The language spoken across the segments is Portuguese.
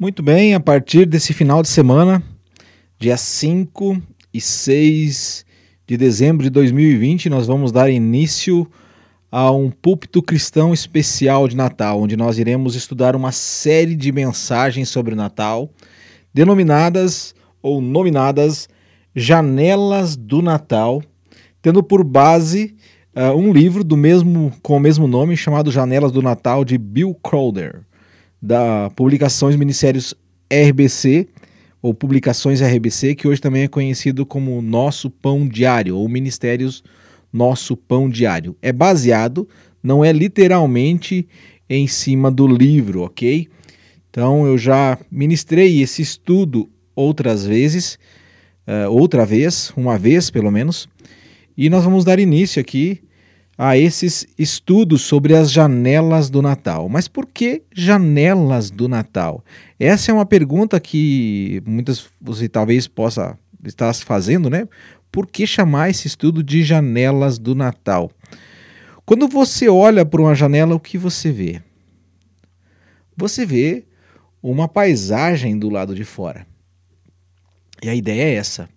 Muito bem, a partir desse final de semana, dia 5 e 6 de dezembro de 2020, nós vamos dar início a um púlpito cristão especial de Natal, onde nós iremos estudar uma série de mensagens sobre o Natal, denominadas ou nominadas Janelas do Natal, tendo por base uh, um livro do mesmo com o mesmo nome chamado Janelas do Natal de Bill Crowder da Publicações Ministérios RBC, ou Publicações RBC, que hoje também é conhecido como Nosso Pão Diário, ou Ministérios Nosso Pão Diário. É baseado, não é literalmente em cima do livro, ok? Então eu já ministrei esse estudo outras vezes, uh, outra vez, uma vez pelo menos, e nós vamos dar início aqui a esses estudos sobre as janelas do Natal. Mas por que janelas do Natal? Essa é uma pergunta que muitas você talvez possa estar se fazendo, né? Por que chamar esse estudo de janelas do Natal? Quando você olha por uma janela, o que você vê? Você vê uma paisagem do lado de fora. E a ideia é essa.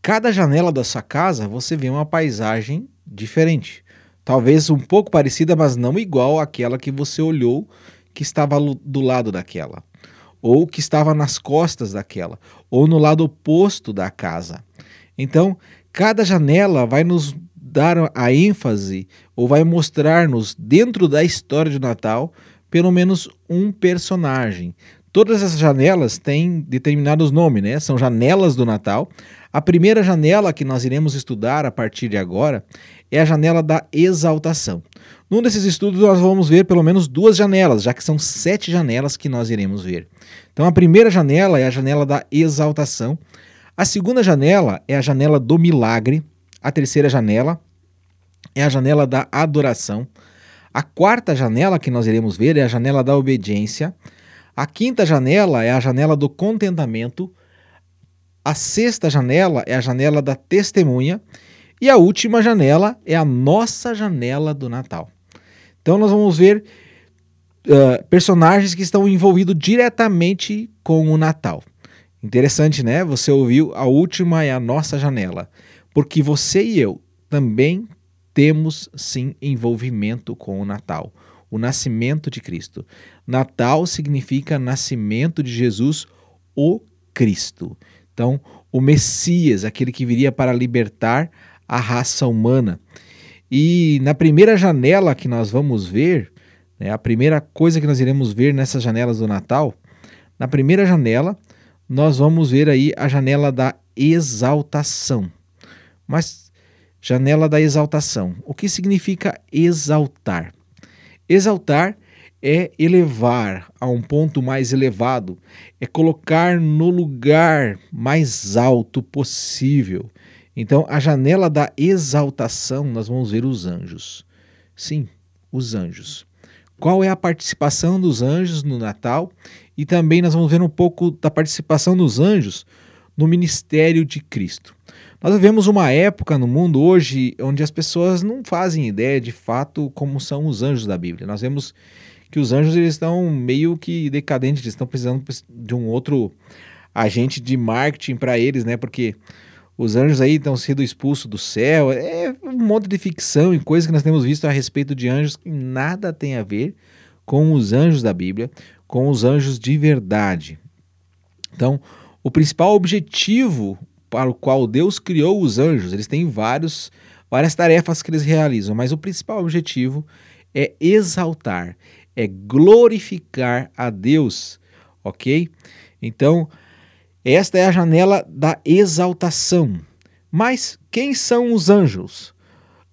Cada janela da sua casa você vê uma paisagem diferente. Talvez um pouco parecida, mas não igual àquela que você olhou que estava do lado daquela, ou que estava nas costas daquela, ou no lado oposto da casa. Então, cada janela vai nos dar a ênfase ou vai mostrar-nos dentro da história de Natal pelo menos um personagem. Todas essas janelas têm determinados nomes, né? São janelas do Natal. A primeira janela que nós iremos estudar a partir de agora é a janela da exaltação. Num desses estudos, nós vamos ver pelo menos duas janelas, já que são sete janelas que nós iremos ver. Então, a primeira janela é a janela da exaltação, a segunda janela é a janela do milagre, a terceira janela é a janela da adoração, a quarta janela que nós iremos ver é a janela da obediência, a quinta janela é a janela do contentamento, a sexta janela é a janela da testemunha e a última janela é a nossa janela do Natal. Então nós vamos ver uh, personagens que estão envolvidos diretamente com o Natal. Interessante, né? Você ouviu a última é a nossa janela, porque você e eu também temos sim envolvimento com o Natal, o nascimento de Cristo. Natal significa nascimento de Jesus, o Cristo. Então, o Messias, aquele que viria para libertar a raça humana. E na primeira janela que nós vamos ver, né, a primeira coisa que nós iremos ver nessas janelas do Natal, na primeira janela, nós vamos ver aí a janela da exaltação. Mas janela da exaltação, o que significa exaltar? Exaltar é elevar a um ponto mais elevado, é colocar no lugar mais alto possível. Então, a janela da exaltação, nós vamos ver os anjos. Sim, os anjos. Qual é a participação dos anjos no Natal? E também nós vamos ver um pouco da participação dos anjos no ministério de Cristo. Nós vivemos uma época no mundo hoje onde as pessoas não fazem ideia de fato como são os anjos da Bíblia. Nós vemos que os anjos eles estão meio que decadentes, eles estão precisando de um outro agente de marketing para eles, né? Porque os anjos aí estão sendo expulsos do céu. É um monte de ficção e coisas que nós temos visto a respeito de anjos que nada tem a ver com os anjos da Bíblia, com os anjos de verdade. Então, o principal objetivo para o qual Deus criou os anjos, eles têm vários, várias tarefas que eles realizam, mas o principal objetivo é exaltar, é glorificar a Deus, ok? Então, esta é a janela da exaltação. Mas quem são os anjos?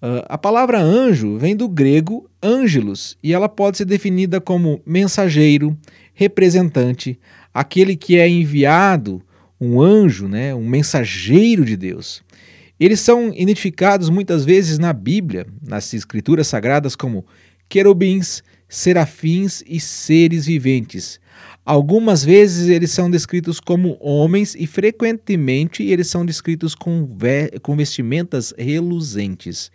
Uh, a palavra anjo vem do grego ângelos e ela pode ser definida como mensageiro, representante, aquele que é enviado, um anjo, né, um mensageiro de Deus. Eles são identificados muitas vezes na Bíblia, nas escrituras sagradas, como querubins, serafins e seres viventes. Algumas vezes eles são descritos como homens e frequentemente eles são descritos com, com vestimentas reluzentes.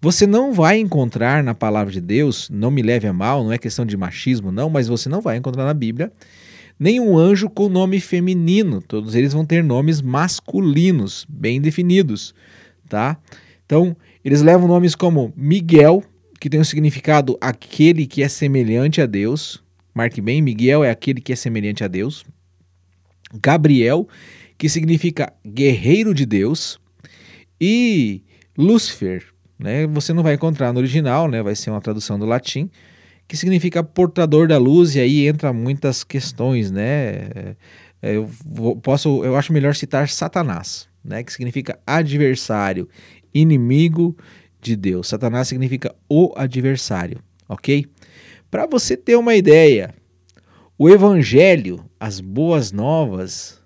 Você não vai encontrar na palavra de Deus, não me leve a mal, não é questão de machismo, não, mas você não vai encontrar na Bíblia nenhum anjo com nome feminino. Todos eles vão ter nomes masculinos, bem definidos, tá? Então, eles levam nomes como Miguel, que tem o significado aquele que é semelhante a Deus. Marque bem, Miguel é aquele que é semelhante a Deus. Gabriel, que significa guerreiro de Deus. E Lúcifer, né? Você não vai encontrar no original, né? Vai ser uma tradução do latim, que significa portador da luz, e aí entra muitas questões, né? É, eu posso, eu acho melhor citar Satanás, né? Que significa adversário, inimigo de Deus. Satanás significa o adversário, ok? Para você ter uma ideia, o Evangelho, as boas novas,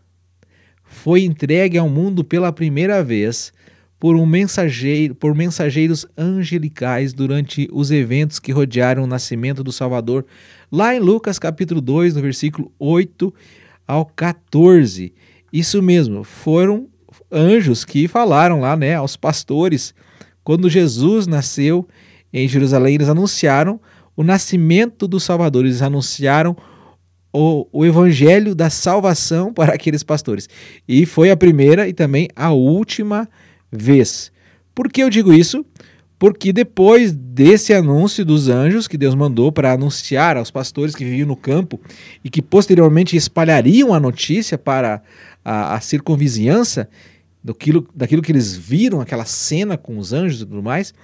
foi entregue ao mundo pela primeira vez por um mensageiro, por mensageiros angelicais durante os eventos que rodearam o nascimento do Salvador, lá em Lucas capítulo 2, no versículo 8 ao 14. Isso mesmo, foram anjos que falaram lá, né, aos pastores, quando Jesus nasceu em Jerusalém, eles anunciaram o nascimento do Salvador, eles anunciaram o, o evangelho da salvação para aqueles pastores. E foi a primeira e também a última vez. Por que eu digo isso? Porque depois desse anúncio dos anjos que Deus mandou para anunciar aos pastores que viviam no campo e que posteriormente espalhariam a notícia para a, a circunvizinhança daquilo, daquilo que eles viram, aquela cena com os anjos e tudo mais,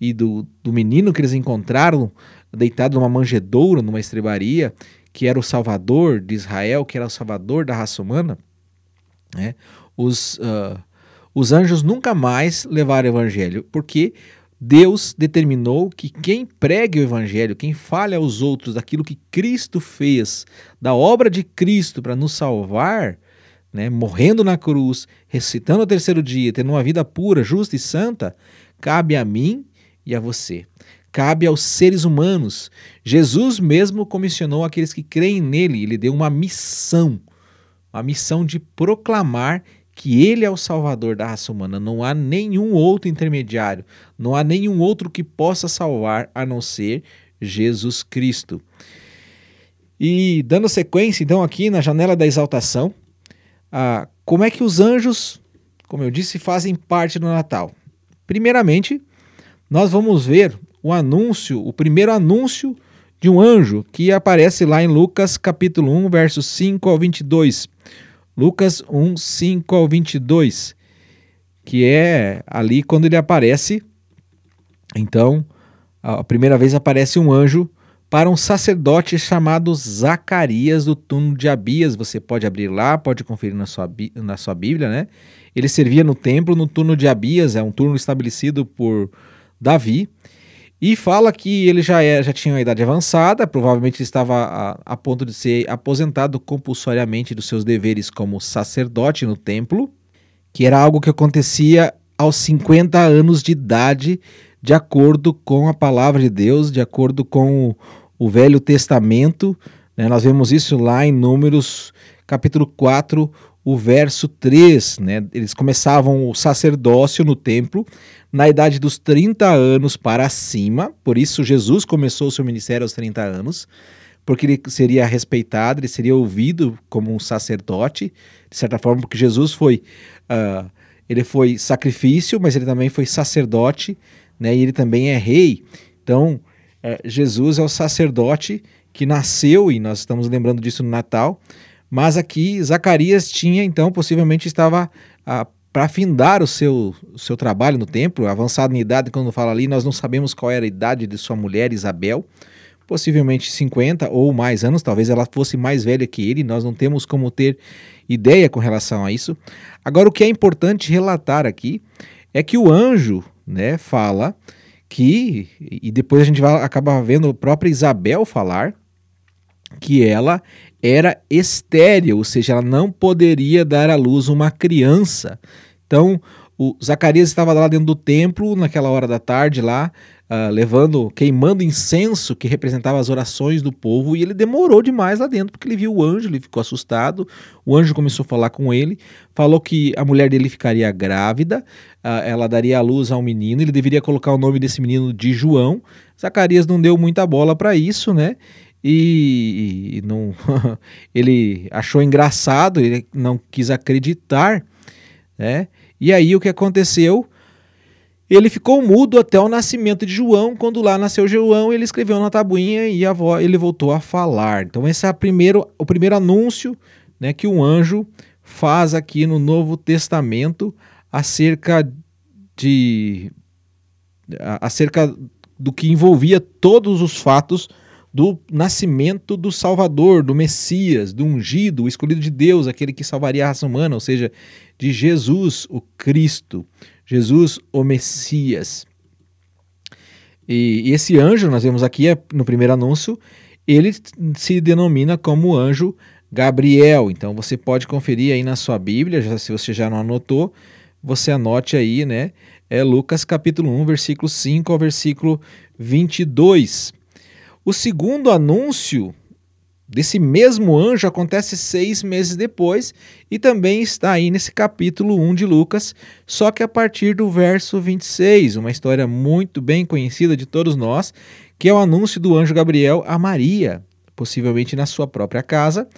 e do, do menino que eles encontraram deitado numa manjedoura, numa estrebaria, que era o salvador de Israel, que era o salvador da raça humana, né? os, uh, os anjos nunca mais levaram o evangelho, porque Deus determinou que quem pregue o evangelho, quem fale aos outros daquilo que Cristo fez, da obra de Cristo para nos salvar, né, morrendo na cruz, ressuscitando ao terceiro dia, tendo uma vida pura, justa e santa, cabe a mim e a você. Cabe aos seres humanos. Jesus mesmo comissionou aqueles que creem nele, ele deu uma missão, uma missão de proclamar que ele é o salvador da raça humana. Não há nenhum outro intermediário, não há nenhum outro que possa salvar a não ser Jesus Cristo. E dando sequência, então, aqui na janela da exaltação, ah, como é que os anjos, como eu disse, fazem parte do Natal? Primeiramente, nós vamos ver o anúncio, o primeiro anúncio de um anjo que aparece lá em Lucas capítulo 1, versos 5 ao 22. Lucas 1, 5 ao 22, que é ali quando ele aparece. Então, a primeira vez aparece um anjo para um sacerdote chamado Zacarias do turno de Abias. Você pode abrir lá, pode conferir na sua, na sua Bíblia, né? Ele servia no templo no turno de Abias, é um turno estabelecido por Davi. E fala que ele já, é, já tinha uma idade avançada, provavelmente estava a, a ponto de ser aposentado compulsoriamente dos seus deveres como sacerdote no templo, que era algo que acontecia aos 50 anos de idade, de acordo com a palavra de Deus, de acordo com o, o Velho Testamento. Né? Nós vemos isso lá em Números capítulo 4, o verso 3. Né? Eles começavam o sacerdócio no templo na idade dos 30 anos para cima, por isso Jesus começou o seu ministério aos 30 anos, porque ele seria respeitado, ele seria ouvido como um sacerdote, de certa forma, porque Jesus foi, uh, ele foi sacrifício, mas ele também foi sacerdote, né, e ele também é rei. Então, uh, Jesus é o sacerdote que nasceu, e nós estamos lembrando disso no Natal, mas aqui Zacarias tinha, então, possivelmente estava uh, para findar o seu, o seu trabalho no templo, avançado em idade, quando fala ali, nós não sabemos qual era a idade de sua mulher Isabel, possivelmente 50 ou mais anos, talvez ela fosse mais velha que ele, nós não temos como ter ideia com relação a isso. Agora, o que é importante relatar aqui é que o anjo né, fala que, e depois a gente vai acabar vendo a própria Isabel falar, que ela era estéril, ou seja, ela não poderia dar à luz uma criança. Então, o Zacarias estava lá dentro do templo, naquela hora da tarde lá, uh, levando, queimando incenso que representava as orações do povo, e ele demorou demais lá dentro, porque ele viu o anjo, ele ficou assustado. O anjo começou a falar com ele, falou que a mulher dele ficaria grávida, uh, ela daria à luz a um menino, ele deveria colocar o nome desse menino de João. Zacarias não deu muita bola para isso, né? E, e não, ele achou engraçado, ele não quis acreditar, né? E aí o que aconteceu? Ele ficou mudo até o nascimento de João. Quando lá nasceu João, ele escreveu na tabuinha e a voz, ele voltou a falar. Então esse é primeiro, o primeiro anúncio né, que um anjo faz aqui no Novo Testamento acerca de acerca do que envolvia todos os fatos do nascimento do Salvador, do Messias, do ungido, o escolhido de Deus, aquele que salvaria a raça humana, ou seja, de Jesus, o Cristo, Jesus, o Messias. E, e esse anjo, nós vemos aqui é, no primeiro anúncio, ele se denomina como anjo Gabriel. Então você pode conferir aí na sua Bíblia, já, se você já não anotou, você anote aí, né? É Lucas capítulo 1, versículo 5 ao versículo 22. O segundo anúncio desse mesmo anjo acontece seis meses depois e também está aí nesse capítulo 1 de Lucas, só que a partir do verso 26, uma história muito bem conhecida de todos nós, que é o anúncio do anjo Gabriel a Maria, possivelmente na sua própria casa,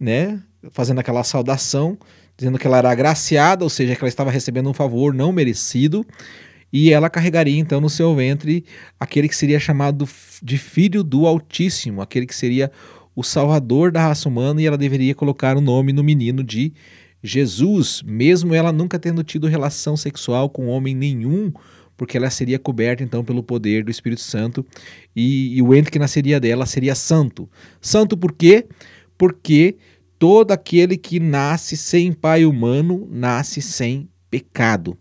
né, fazendo aquela saudação, dizendo que ela era agraciada, ou seja, que ela estava recebendo um favor não merecido, e ela carregaria então no seu ventre aquele que seria chamado de Filho do Altíssimo, aquele que seria o Salvador da raça humana, e ela deveria colocar o nome no menino de Jesus, mesmo ela nunca tendo tido relação sexual com homem nenhum, porque ela seria coberta então pelo poder do Espírito Santo e, e o ente que nasceria dela seria santo. Santo por quê? Porque todo aquele que nasce sem pai humano nasce sem pecado.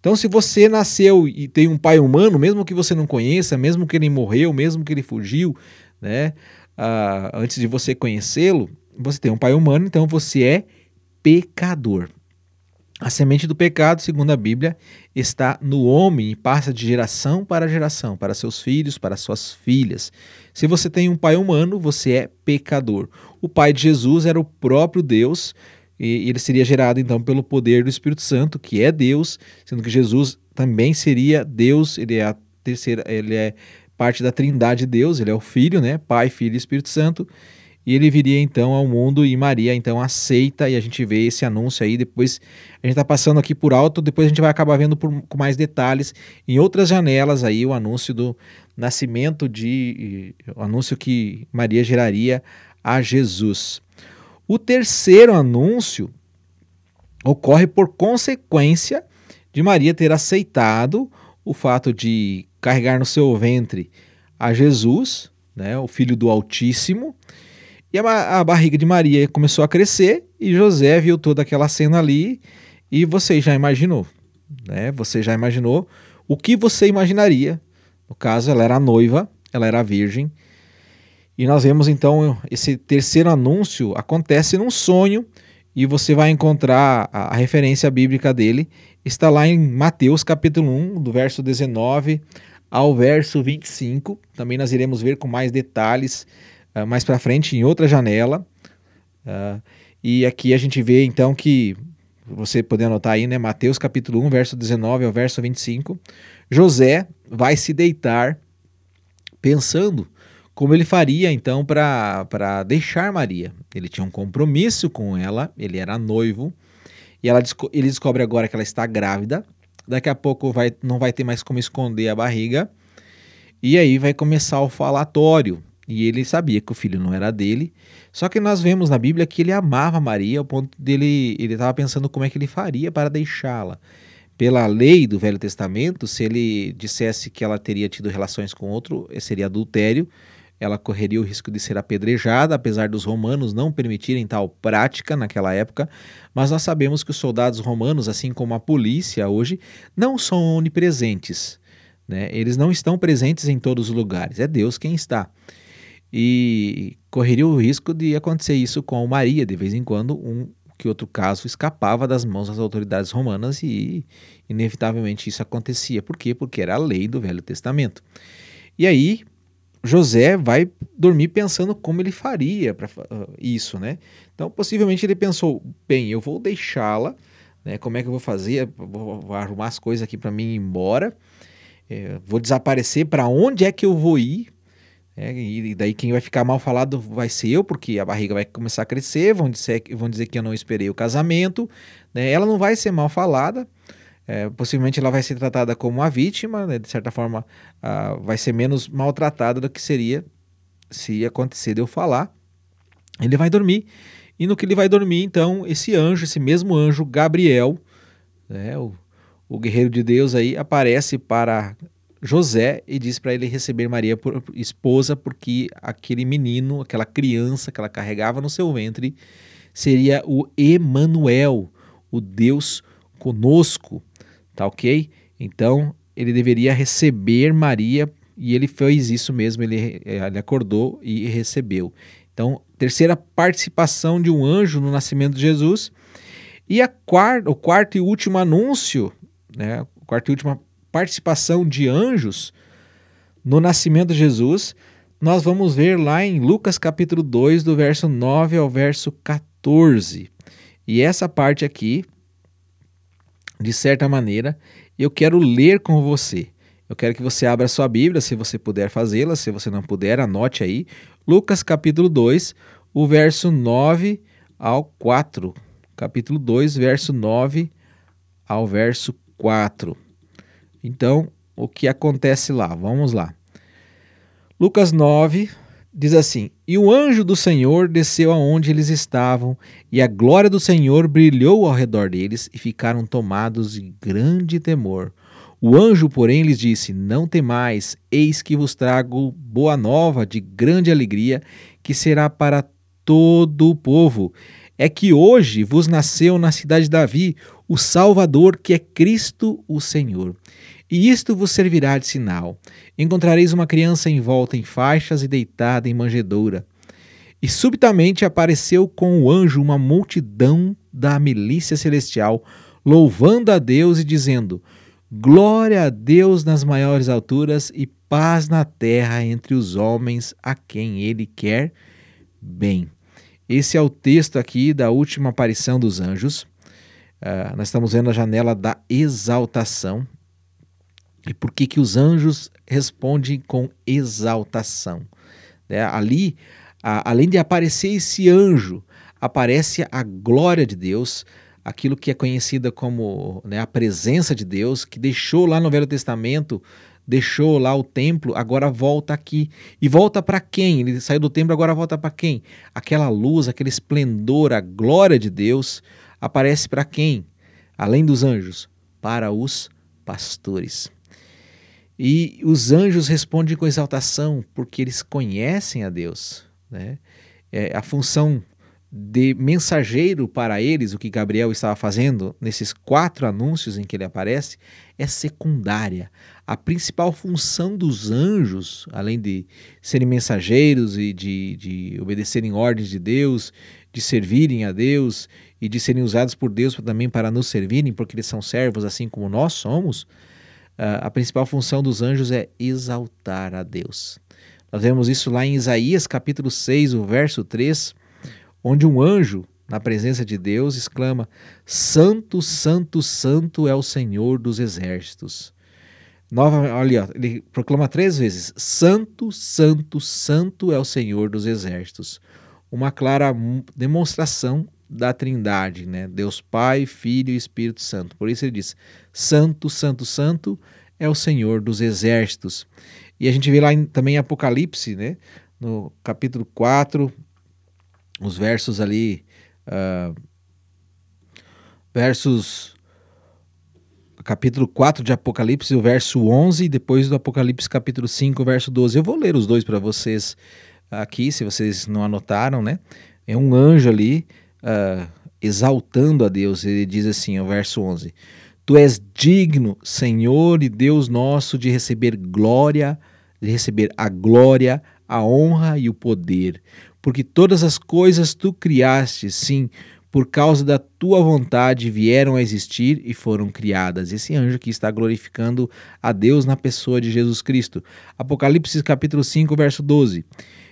Então, se você nasceu e tem um pai humano, mesmo que você não conheça, mesmo que ele morreu, mesmo que ele fugiu, né, uh, antes de você conhecê-lo, você tem um pai humano, então você é pecador. A semente do pecado, segundo a Bíblia, está no homem e passa de geração para geração, para seus filhos, para suas filhas. Se você tem um pai humano, você é pecador. O pai de Jesus era o próprio Deus, e ele seria gerado então pelo poder do Espírito Santo, que é Deus, sendo que Jesus também seria Deus, ele é a terceira, ele é parte da Trindade de Deus, ele é o Filho, né? Pai, Filho e Espírito Santo. E ele viria então ao mundo e Maria então aceita e a gente vê esse anúncio aí. Depois a gente está passando aqui por alto, depois a gente vai acabar vendo por, com mais detalhes em outras janelas aí o anúncio do nascimento de. o anúncio que Maria geraria a Jesus. O terceiro anúncio ocorre por consequência de Maria ter aceitado o fato de carregar no seu ventre a Jesus, né, o filho do Altíssimo, e a, a, barriga de Maria começou a crescer e José viu toda aquela cena ali e você já imaginou, né? Você já imaginou o que você imaginaria? No caso, ela era noiva, ela era virgem e nós vemos então esse terceiro anúncio acontece num sonho e você vai encontrar a, a referência bíblica dele. Está lá em Mateus capítulo 1, do verso 19 ao verso 25. Também nós iremos ver com mais detalhes uh, mais para frente em outra janela. Uh, e aqui a gente vê então que você poder anotar aí, né? Mateus capítulo 1, verso 19 ao verso 25. José vai se deitar pensando como ele faria então para deixar Maria. Ele tinha um compromisso com ela, ele era noivo, e ela, ele descobre agora que ela está grávida. Daqui a pouco vai, não vai ter mais como esconder a barriga. E aí vai começar o falatório. E ele sabia que o filho não era dele. Só que nós vemos na Bíblia que ele amava Maria, ao ponto dele ele estava pensando como é que ele faria para deixá-la. Pela lei do Velho Testamento, se ele dissesse que ela teria tido relações com outro, seria adultério ela correria o risco de ser apedrejada, apesar dos romanos não permitirem tal prática naquela época, mas nós sabemos que os soldados romanos, assim como a polícia hoje, não são onipresentes. Né? Eles não estão presentes em todos os lugares, é Deus quem está. E correria o risco de acontecer isso com Maria, de vez em quando, um que outro caso escapava das mãos das autoridades romanas e, inevitavelmente, isso acontecia. Por quê? Porque era a lei do Velho Testamento. E aí, José vai dormir pensando como ele faria para uh, isso, né? Então, possivelmente ele pensou: bem, eu vou deixá-la, né? Como é que eu vou fazer? Vou, vou arrumar as coisas aqui para mim ir embora. É, vou desaparecer. Para onde é que eu vou ir? É, e daí quem vai ficar mal falado vai ser eu, porque a barriga vai começar a crescer, vão dizer, vão dizer que eu não esperei o casamento. Né? Ela não vai ser mal falada, é, possivelmente ela vai ser tratada como uma vítima, né? de certa forma vai ser menos maltratada do que seria se acontecer de eu falar. Ele vai dormir, e no que ele vai dormir, então, esse anjo, esse mesmo anjo, Gabriel, né, o, o guerreiro de Deus aí, aparece para José e diz para ele receber Maria por esposa, porque aquele menino, aquela criança que ela carregava no seu ventre, seria o Emanuel, o Deus conosco, tá ok? Então ele deveria receber Maria e ele fez isso mesmo, ele, ele acordou e recebeu. Então, terceira participação de um anjo no nascimento de Jesus. E a quarta, o quarto e último anúncio, né, o quarto e última participação de anjos no nascimento de Jesus, nós vamos ver lá em Lucas capítulo 2, do verso 9 ao verso 14. E essa parte aqui, de certa maneira, eu quero ler com você. Eu quero que você abra sua Bíblia, se você puder fazê-la, se você não puder, anote aí. Lucas capítulo 2, o verso 9 ao 4. Capítulo 2, verso 9 ao verso 4. Então, o que acontece lá? Vamos lá. Lucas 9 diz assim: E o anjo do Senhor desceu aonde eles estavam, e a glória do Senhor brilhou ao redor deles, e ficaram tomados de grande temor. O anjo, porém, lhes disse: Não temais, eis que vos trago boa nova de grande alegria, que será para todo o povo. É que hoje vos nasceu na cidade de Davi o Salvador, que é Cristo o Senhor. E isto vos servirá de sinal: encontrareis uma criança envolta em faixas e deitada em manjedoura. E subitamente apareceu com o anjo uma multidão da milícia celestial, louvando a Deus e dizendo: Glória a Deus nas maiores alturas e paz na terra entre os homens a quem ele quer bem. Esse é o texto aqui da última aparição dos anjos. Uh, nós estamos vendo a janela da exaltação. E por que, que os anjos respondem com exaltação? Né? Ali, a, além de aparecer esse anjo, aparece a glória de Deus, aquilo que é conhecida como né, a presença de Deus, que deixou lá no Velho Testamento, deixou lá o templo, agora volta aqui. E volta para quem? Ele saiu do templo, agora volta para quem? Aquela luz, aquele esplendor, a glória de Deus aparece para quem? Além dos anjos, para os pastores. E os anjos respondem com exaltação, porque eles conhecem a Deus. Né? É, a função de mensageiro para eles, o que Gabriel estava fazendo nesses quatro anúncios em que ele aparece, é secundária. A principal função dos anjos, além de serem mensageiros e de, de obedecerem ordens de Deus, de servirem a Deus e de serem usados por Deus também para nos servirem, porque eles são servos assim como nós somos, a principal função dos anjos é exaltar a Deus. Nós vemos isso lá em Isaías capítulo 6, o verso 3, onde um anjo, na presença de Deus, exclama: Santo, Santo, Santo é o Senhor dos exércitos. Nova, olha, ele proclama três vezes: Santo, Santo, Santo é o Senhor dos exércitos. Uma clara demonstração da Trindade, né? Deus Pai, Filho e Espírito Santo. Por isso ele diz: Santo, Santo, Santo é o Senhor dos exércitos. E a gente vê lá em, também em Apocalipse, né? No capítulo 4, os versos ali. Uh, versos. Capítulo 4 de Apocalipse, o verso 11, e depois do Apocalipse, capítulo 5, verso 12. Eu vou ler os dois para vocês aqui, se vocês não anotaram, né? É um anjo ali uh, exaltando a Deus. Ele diz assim, o verso 11: Tu és digno, Senhor e Deus nosso, de receber glória, de receber a glória, a honra e o poder, porque todas as coisas tu criaste, sim, por causa da tua vontade vieram a existir e foram criadas. Esse anjo que está glorificando a Deus na pessoa de Jesus Cristo. Apocalipse capítulo 5, verso 12.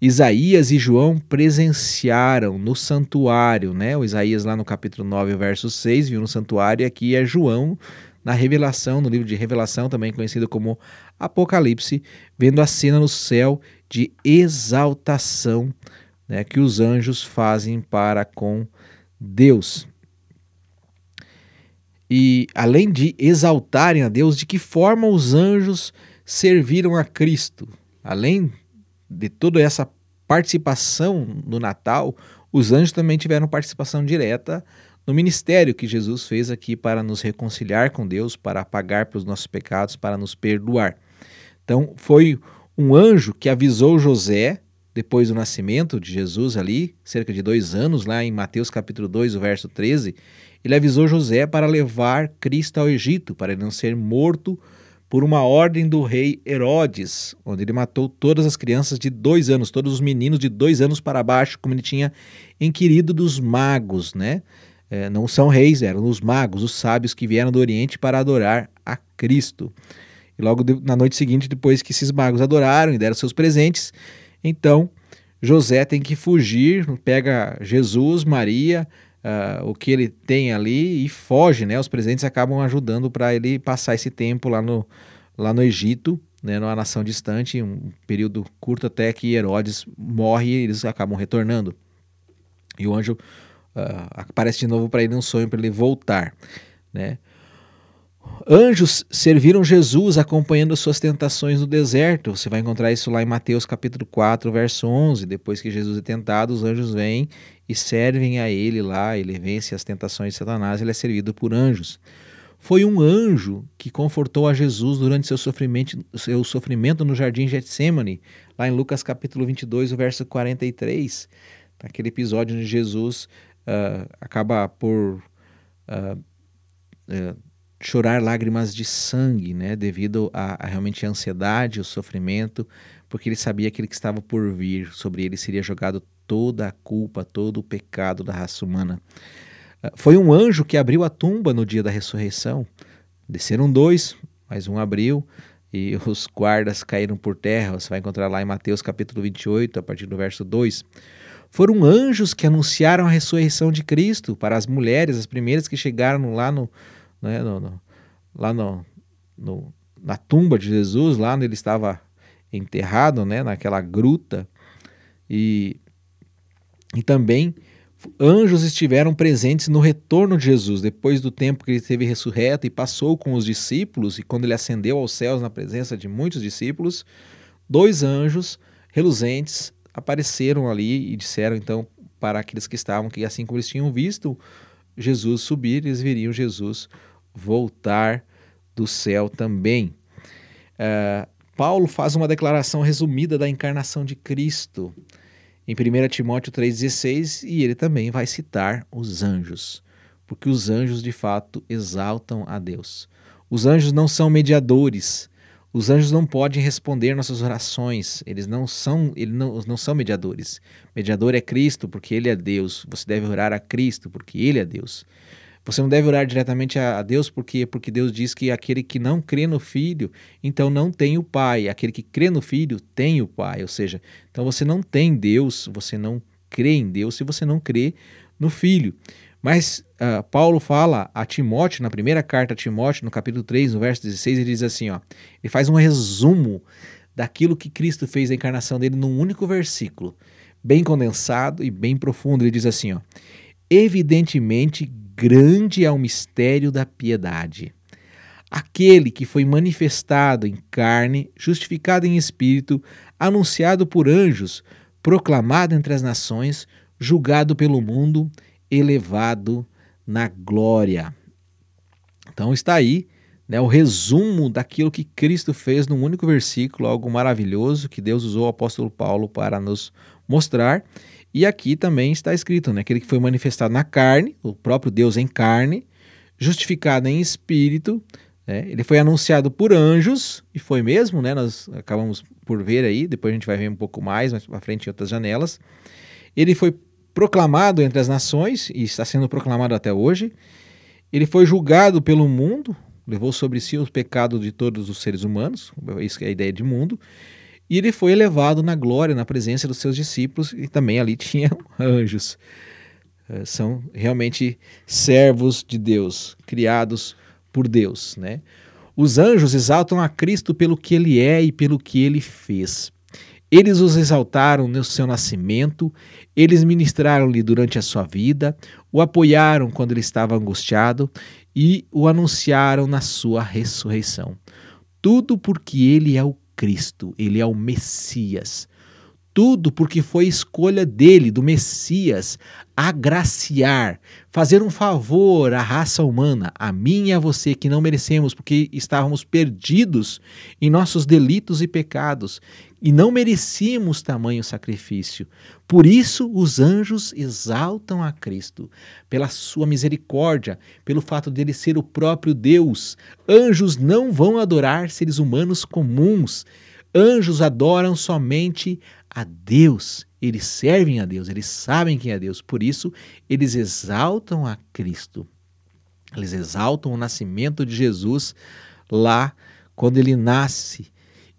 Isaías e João presenciaram no santuário, né? O Isaías lá no capítulo 9, verso 6, viu no santuário, e aqui é João na Revelação, no livro de Revelação, também conhecido como Apocalipse, vendo a cena no céu de exaltação né, que os anjos fazem para com Deus. E além de exaltarem a Deus, de que forma os anjos serviram a Cristo? Além de toda essa participação no Natal, os anjos também tiveram participação direta no ministério que Jesus fez aqui para nos reconciliar com Deus, para pagar pelos nossos pecados, para nos perdoar. Então, foi um anjo que avisou José depois do nascimento de Jesus ali, cerca de dois anos, lá em Mateus capítulo 2, o verso 13, ele avisou José para levar Cristo ao Egito, para ele não ser morto por uma ordem do rei Herodes, onde ele matou todas as crianças de dois anos, todos os meninos de dois anos para baixo, como ele tinha inquirido dos magos, né? É, não são reis, eram os magos, os sábios que vieram do Oriente para adorar a Cristo. E logo de, na noite seguinte, depois que esses magos adoraram e deram seus presentes, então, José tem que fugir, pega Jesus, Maria, uh, o que ele tem ali e foge, né? Os presentes acabam ajudando para ele passar esse tempo lá no, lá no Egito, né, numa nação distante, um período curto até que Herodes morre e eles acabam retornando. E o anjo uh, aparece de novo para ele um sonho para ele voltar, né? Anjos serviram Jesus acompanhando suas tentações no deserto. Você vai encontrar isso lá em Mateus capítulo 4, verso 11. Depois que Jesus é tentado, os anjos vêm e servem a ele lá. Ele vence as tentações de Satanás, ele é servido por anjos. Foi um anjo que confortou a Jesus durante seu sofrimento, seu sofrimento no jardim Getsemane, lá em Lucas capítulo 22, o verso 43. Aquele episódio onde Jesus uh, acaba por uh, uh, chorar lágrimas de sangue, né, devido a, a realmente a ansiedade, o sofrimento, porque ele sabia que aquele que estava por vir, sobre ele seria jogado toda a culpa, todo o pecado da raça humana. Ah, foi um anjo que abriu a tumba no dia da ressurreição. Desceram dois, mas um abriu e os guardas caíram por terra. Você vai encontrar lá em Mateus capítulo 28, a partir do verso 2. Foram anjos que anunciaram a ressurreição de Cristo para as mulheres, as primeiras que chegaram lá no, né, no, no, lá no, no, na tumba de Jesus, lá onde ele estava enterrado, né, naquela gruta. E, e também anjos estiveram presentes no retorno de Jesus, depois do tempo que ele esteve ressurreto e passou com os discípulos, e quando ele ascendeu aos céus na presença de muitos discípulos, dois anjos reluzentes apareceram ali e disseram então para aqueles que estavam que assim como eles tinham visto Jesus subir, eles viriam Jesus voltar do céu também. Uh, Paulo faz uma declaração resumida da encarnação de Cristo em 1 Timóteo 3,16 e ele também vai citar os anjos, porque os anjos de fato exaltam a Deus. Os anjos não são mediadores, os anjos não podem responder nossas orações, eles não são, eles não, não são mediadores. Mediador é Cristo, porque ele é Deus. Você deve orar a Cristo, porque ele é Deus. Você não deve orar diretamente a Deus porque porque Deus diz que aquele que não crê no Filho, então não tem o Pai. Aquele que crê no Filho tem o Pai. Ou seja, então você não tem Deus, você não crê em Deus se você não crê no Filho. Mas uh, Paulo fala a Timóteo, na primeira carta a Timóteo, no capítulo 3, no verso 16, ele diz assim: ó, ele faz um resumo daquilo que Cristo fez na encarnação dele num único versículo, bem condensado e bem profundo. Ele diz assim: ó, evidentemente grande é o mistério da piedade. Aquele que foi manifestado em carne, justificado em espírito, anunciado por anjos, proclamado entre as nações, julgado pelo mundo, elevado na glória. Então está aí né, o resumo daquilo que Cristo fez num único versículo, algo maravilhoso que Deus usou o apóstolo Paulo para nos mostrar e aqui também está escrito, né? Aquele que foi manifestado na carne, o próprio Deus em carne, justificado em espírito, né? ele foi anunciado por anjos, e foi mesmo, né? Nós acabamos por ver aí, depois a gente vai ver um pouco mais, mais para frente em outras janelas. Ele foi proclamado entre as nações e está sendo proclamado até hoje. Ele foi julgado pelo mundo, levou sobre si o pecado de todos os seres humanos, isso é a ideia de mundo, e ele foi elevado na glória, na presença dos seus discípulos, e também ali tinha anjos. Eh, são realmente servos de Deus, criados por Deus. Né? Os anjos exaltam a Cristo pelo que ele é e pelo que ele fez. Eles os exaltaram no seu nascimento, eles ministraram-lhe durante a sua vida, o apoiaram quando ele estava angustiado e o anunciaram na sua ressurreição. Tudo porque ele é o Cristo, ele é o Messias. Tudo porque foi escolha dele, do Messias, agraciar, fazer um favor à raça humana, a mim e a você que não merecemos, porque estávamos perdidos em nossos delitos e pecados e não merecíamos tamanho sacrifício. Por isso os anjos exaltam a Cristo, pela sua misericórdia, pelo fato dele ser o próprio Deus. Anjos não vão adorar seres humanos comuns. Anjos adoram somente a Deus. Eles servem a Deus, eles sabem quem é Deus. Por isso, eles exaltam a Cristo. Eles exaltam o nascimento de Jesus lá quando ele nasce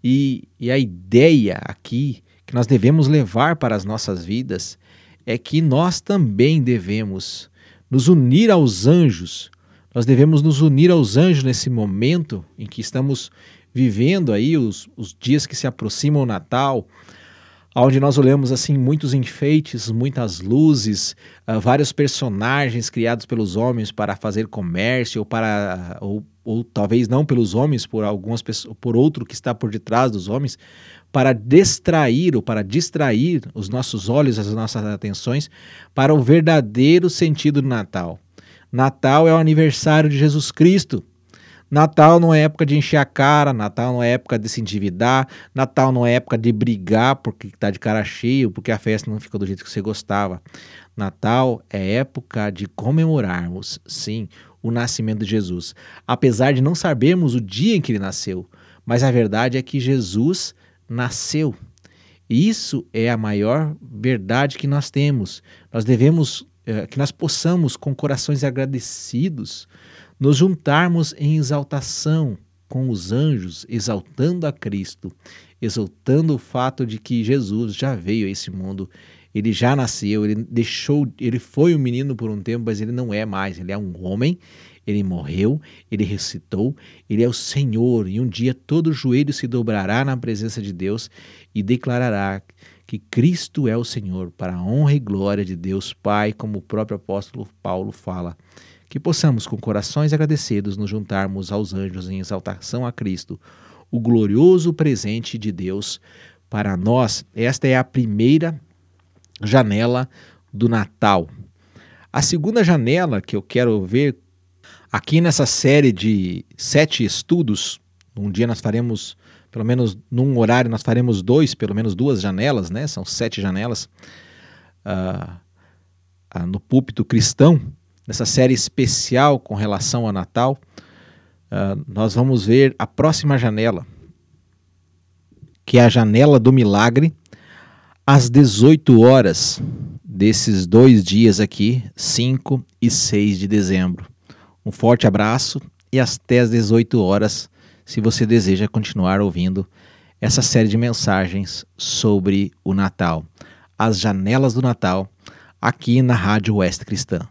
e, e a ideia aqui que nós devemos levar para as nossas vidas é que nós também devemos nos unir aos anjos. Nós devemos nos unir aos anjos nesse momento em que estamos vivendo aí os, os dias que se aproximam o Natal, onde nós olhamos assim muitos enfeites, muitas luzes, uh, vários personagens criados pelos homens para fazer comércio ou para ou ou talvez não pelos homens, por algumas pessoas, por outro que está por detrás dos homens, para distrair ou para distrair os nossos olhos, as nossas atenções para o verdadeiro sentido do Natal. Natal é o aniversário de Jesus Cristo. Natal não é época de encher a cara, Natal não é época de se endividar, Natal não é época de brigar porque está de cara cheia, porque a festa não ficou do jeito que você gostava. Natal é época de comemorarmos, sim, o nascimento de Jesus. Apesar de não sabermos o dia em que ele nasceu, mas a verdade é que Jesus nasceu. Isso é a maior verdade que nós temos. Nós devemos é, que nós possamos, com corações agradecidos, nos juntarmos em exaltação com os anjos, exaltando a Cristo, exaltando o fato de que Jesus já veio a esse mundo ele já nasceu, ele deixou, ele foi um menino por um tempo, mas ele não é mais, ele é um homem, ele morreu, ele ressuscitou, ele é o Senhor, e um dia todo joelho se dobrará na presença de Deus e declarará que Cristo é o Senhor, para a honra e glória de Deus Pai, como o próprio apóstolo Paulo fala. Que possamos, com corações agradecidos, nos juntarmos aos anjos em exaltação a Cristo, o glorioso presente de Deus para nós. Esta é a primeira janela do Natal. A segunda janela que eu quero ver aqui nessa série de sete estudos, um dia nós faremos, pelo menos num horário, nós faremos dois, pelo menos duas janelas, né? São sete janelas uh, uh, no púlpito cristão, nessa série especial com relação ao Natal. Uh, nós vamos ver a próxima janela, que é a janela do milagre às 18 horas desses dois dias aqui, 5 e 6 de dezembro. Um forte abraço e até às 18 horas, se você deseja continuar ouvindo essa série de mensagens sobre o Natal, as janelas do Natal, aqui na Rádio Oeste Cristã.